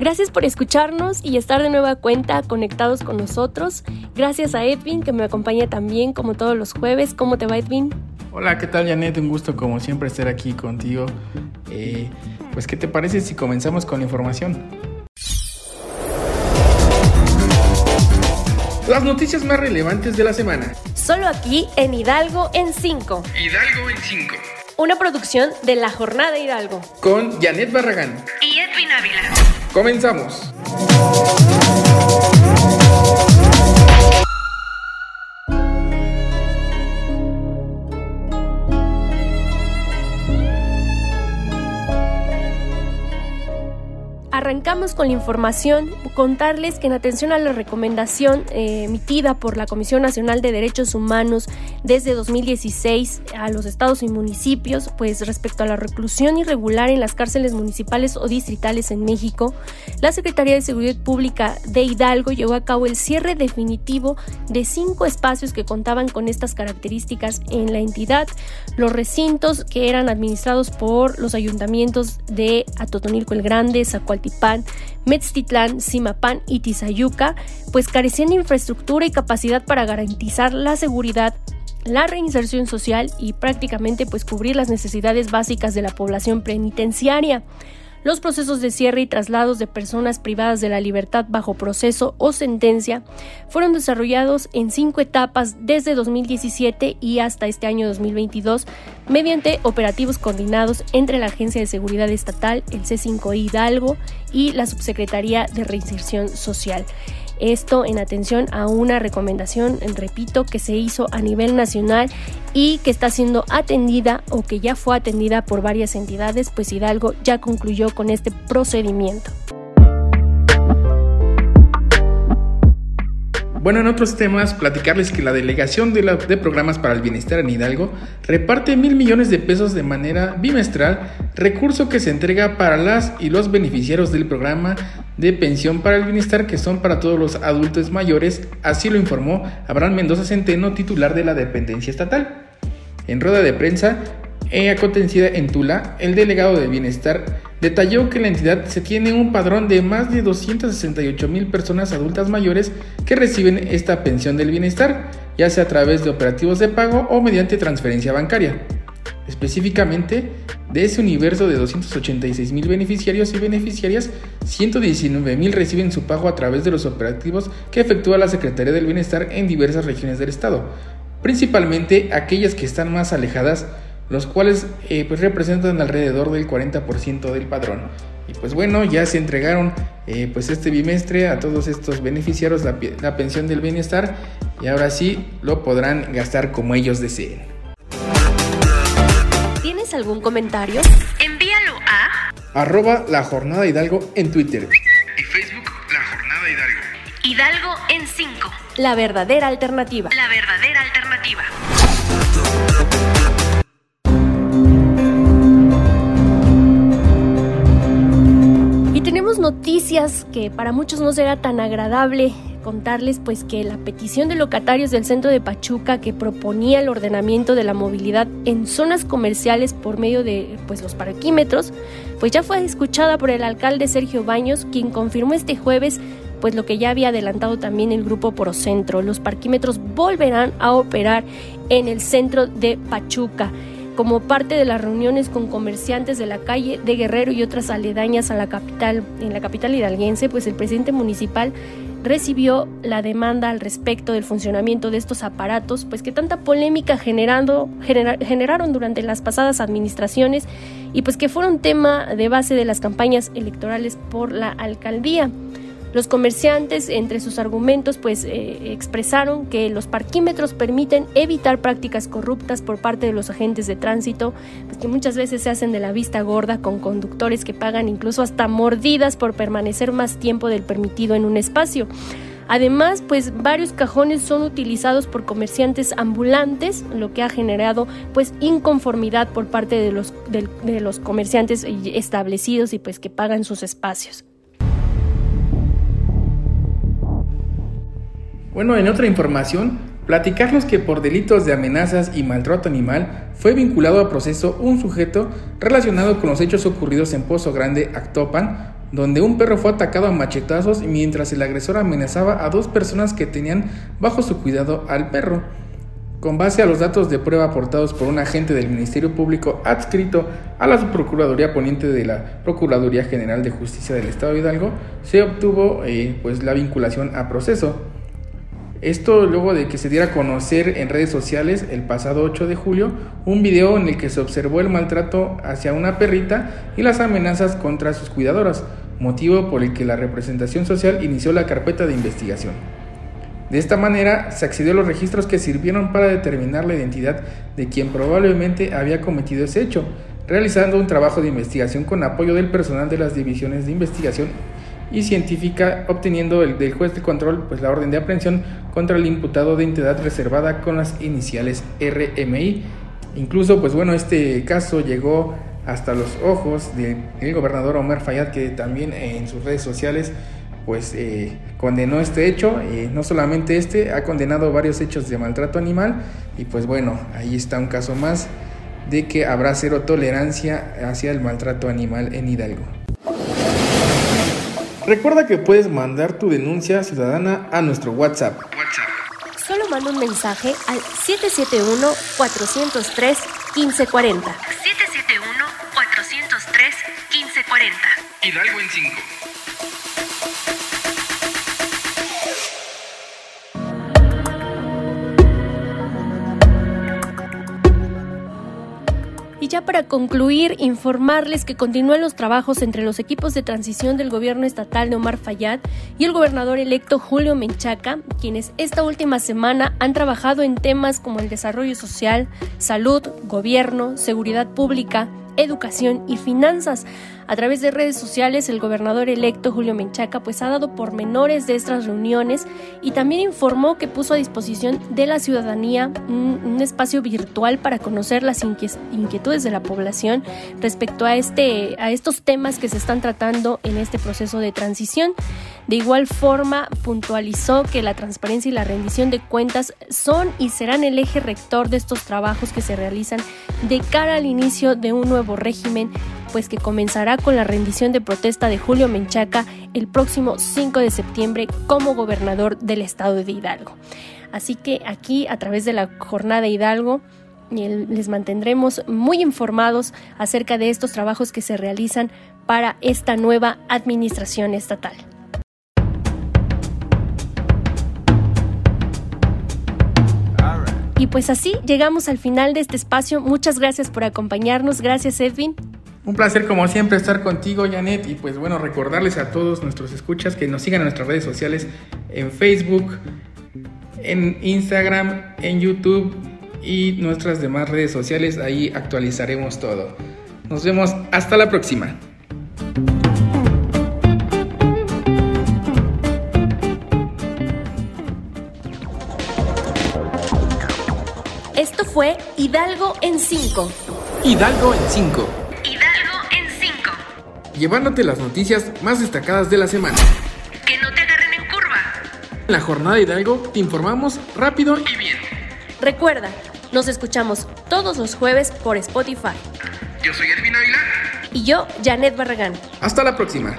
Gracias por escucharnos y estar de nueva cuenta conectados con nosotros. Gracias a Edwin que me acompaña también como todos los jueves. ¿Cómo te va Edwin? Hola, ¿qué tal Janet? Un gusto como siempre estar aquí contigo. Eh, pues, ¿qué te parece si comenzamos con la información? Las noticias más relevantes de la semana. Solo aquí en Hidalgo en 5. Hidalgo en 5. Una producción de La Jornada Hidalgo. Con Janet Barragán. Y Edwin Ávila. Comenzamos. Arrancamos con la información, contarles que en atención a la recomendación eh, emitida por la Comisión Nacional de Derechos Humanos desde 2016 a los estados y municipios, pues respecto a la reclusión irregular en las cárceles municipales o distritales en México, la Secretaría de Seguridad Pública de Hidalgo llevó a cabo el cierre definitivo de cinco espacios que contaban con estas características en la entidad. Los recintos que eran administrados por los ayuntamientos de Atotonilco el Grande, Zacualtipán, Pan, Metztitlán, Simapán y Tizayuca, pues carecían de infraestructura y capacidad para garantizar la seguridad la reinserción social y prácticamente pues cubrir las necesidades básicas de la población penitenciaria. Los procesos de cierre y traslados de personas privadas de la libertad bajo proceso o sentencia fueron desarrollados en cinco etapas desde 2017 y hasta este año 2022 mediante operativos coordinados entre la Agencia de Seguridad Estatal, el C5 Hidalgo y la Subsecretaría de Reinserción Social. Esto en atención a una recomendación, repito, que se hizo a nivel nacional y que está siendo atendida o que ya fue atendida por varias entidades, pues Hidalgo ya concluyó con este procedimiento. Bueno, en otros temas, platicarles que la Delegación de, Programas para el Bienestar en Hidalgo reparte mil millones de pesos de manera bimestral, recurso que se entrega para las y los beneficiarios del programa de pensión para el bienestar que son para todos los adultos mayores, así lo informó Abraham Mendoza Centeno, titular de la dependencia estatal. En rueda de prensa, acontecida en Tula, el delegado de bienestar detalló que la entidad se tiene un padrón de más de 268 mil personas adultas mayores que reciben esta pensión del bienestar, ya sea a través de operativos de pago o mediante transferencia bancaria. Específicamente, de ese universo de 286 mil beneficiarios y beneficiarias, 119 mil reciben su pago a través de los operativos que efectúa la Secretaría del Bienestar en diversas regiones del Estado, principalmente aquellas que están más alejadas los cuales eh, pues representan alrededor del 40% del padrón. Y pues bueno, ya se entregaron eh, pues este bimestre a todos estos beneficiarios la, la pensión del bienestar y ahora sí lo podrán gastar como ellos deseen. ¿Tienes algún comentario? Envíalo a arroba la jornada Hidalgo en Twitter y Facebook La Jornada Hidalgo. Hidalgo en 5. La verdadera alternativa. La verdadera alternativa. Noticias que para muchos no será tan agradable contarles pues que la petición de locatarios del centro de Pachuca que proponía el ordenamiento de la movilidad en zonas comerciales por medio de pues los parquímetros pues ya fue escuchada por el alcalde Sergio Baños quien confirmó este jueves pues lo que ya había adelantado también el grupo Porocentro los parquímetros volverán a operar en el centro de Pachuca como parte de las reuniones con comerciantes de la calle de Guerrero y otras aledañas a la capital, en la capital hidalguense, pues el presidente municipal recibió la demanda al respecto del funcionamiento de estos aparatos, pues que tanta polémica generando, generaron durante las pasadas administraciones y pues que fueron tema de base de las campañas electorales por la alcaldía. Los comerciantes, entre sus argumentos, pues eh, expresaron que los parquímetros permiten evitar prácticas corruptas por parte de los agentes de tránsito, pues que muchas veces se hacen de la vista gorda con conductores que pagan incluso hasta mordidas por permanecer más tiempo del permitido en un espacio. Además, pues varios cajones son utilizados por comerciantes ambulantes, lo que ha generado pues inconformidad por parte de los, de los comerciantes establecidos y pues que pagan sus espacios. Bueno, en otra información, platicarles que por delitos de amenazas y maltrato animal fue vinculado a proceso un sujeto relacionado con los hechos ocurridos en Pozo Grande, Actopan, donde un perro fue atacado a machetazos mientras el agresor amenazaba a dos personas que tenían bajo su cuidado al perro. Con base a los datos de prueba aportados por un agente del Ministerio Público adscrito a la Subprocuraduría Poniente de la Procuraduría General de Justicia del Estado de Hidalgo, se obtuvo eh, pues, la vinculación a proceso. Esto luego de que se diera a conocer en redes sociales el pasado 8 de julio un video en el que se observó el maltrato hacia una perrita y las amenazas contra sus cuidadoras, motivo por el que la representación social inició la carpeta de investigación. De esta manera se accedió a los registros que sirvieron para determinar la identidad de quien probablemente había cometido ese hecho, realizando un trabajo de investigación con apoyo del personal de las divisiones de investigación y científica, obteniendo el del juez de control pues la orden de aprehensión contra el imputado de entidad reservada con las iniciales RMI. Incluso pues bueno, este caso llegó hasta los ojos del gobernador Omar Fayad que también en sus redes sociales pues eh, condenó este hecho, y no solamente este, ha condenado varios hechos de maltrato animal y pues bueno, ahí está un caso más de que habrá cero tolerancia hacia el maltrato animal en Hidalgo. Recuerda que puedes mandar tu denuncia ciudadana a nuestro WhatsApp. Solo manda un mensaje al 771-403-1540. 771-403-1540. Hidalgo en 5. Ya para concluir, informarles que continúan los trabajos entre los equipos de transición del gobierno estatal de Omar Fayad y el gobernador electo Julio Menchaca, quienes esta última semana han trabajado en temas como el desarrollo social, salud, gobierno, seguridad pública, educación y finanzas. A través de redes sociales, el gobernador electo Julio Menchaca pues ha dado pormenores de estas reuniones y también informó que puso a disposición de la ciudadanía un, espacio virtual para conocer las inquietudes de la población respecto a, este, a estos temas que se están tratando en este proceso de transición. De igual forma, puntualizó que la transparencia y la rendición de cuentas son y serán el eje rector de estos trabajos que se realizan de cara al inicio de un nuevo régimen pues que comenzará con la rendición de protesta de Julio Menchaca el próximo 5 de septiembre como gobernador del estado de Hidalgo. Así que aquí a través de la jornada Hidalgo les mantendremos muy informados acerca de estos trabajos que se realizan para esta nueva administración estatal. Y pues así llegamos al final de este espacio. Muchas gracias por acompañarnos. Gracias Edwin. Un placer como siempre estar contigo, Janet, y pues bueno, recordarles a todos nuestros escuchas que nos sigan en nuestras redes sociales, en Facebook, en Instagram, en YouTube y nuestras demás redes sociales, ahí actualizaremos todo. Nos vemos hasta la próxima. Esto fue Hidalgo en 5. Hidalgo en 5 llevándote las noticias más destacadas de la semana. Que no te agarren en curva. En la jornada de Hidalgo te informamos rápido y bien. Recuerda, nos escuchamos todos los jueves por Spotify. Yo soy Edwin Ávila. Y yo, Janet Barragán. Hasta la próxima.